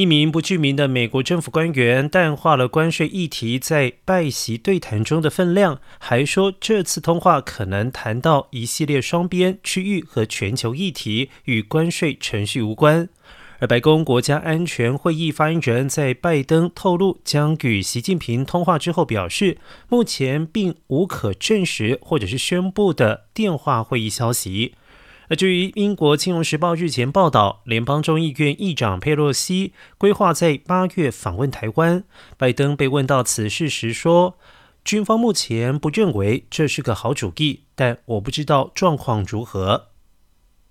一名不具名的美国政府官员淡化了关税议题在拜习对谈中的分量，还说这次通话可能谈到一系列双边、区域和全球议题，与关税程序无关。而白宫国家安全会议发言人，在拜登透露将与习近平通话之后表示，目前并无可证实或者是宣布的电话会议消息。而至于英国《金融时报》日前报道，联邦众议院议长佩洛西规划在八月访问台湾，拜登被问到此事时说：“军方目前不认为这是个好主意，但我不知道状况如何。”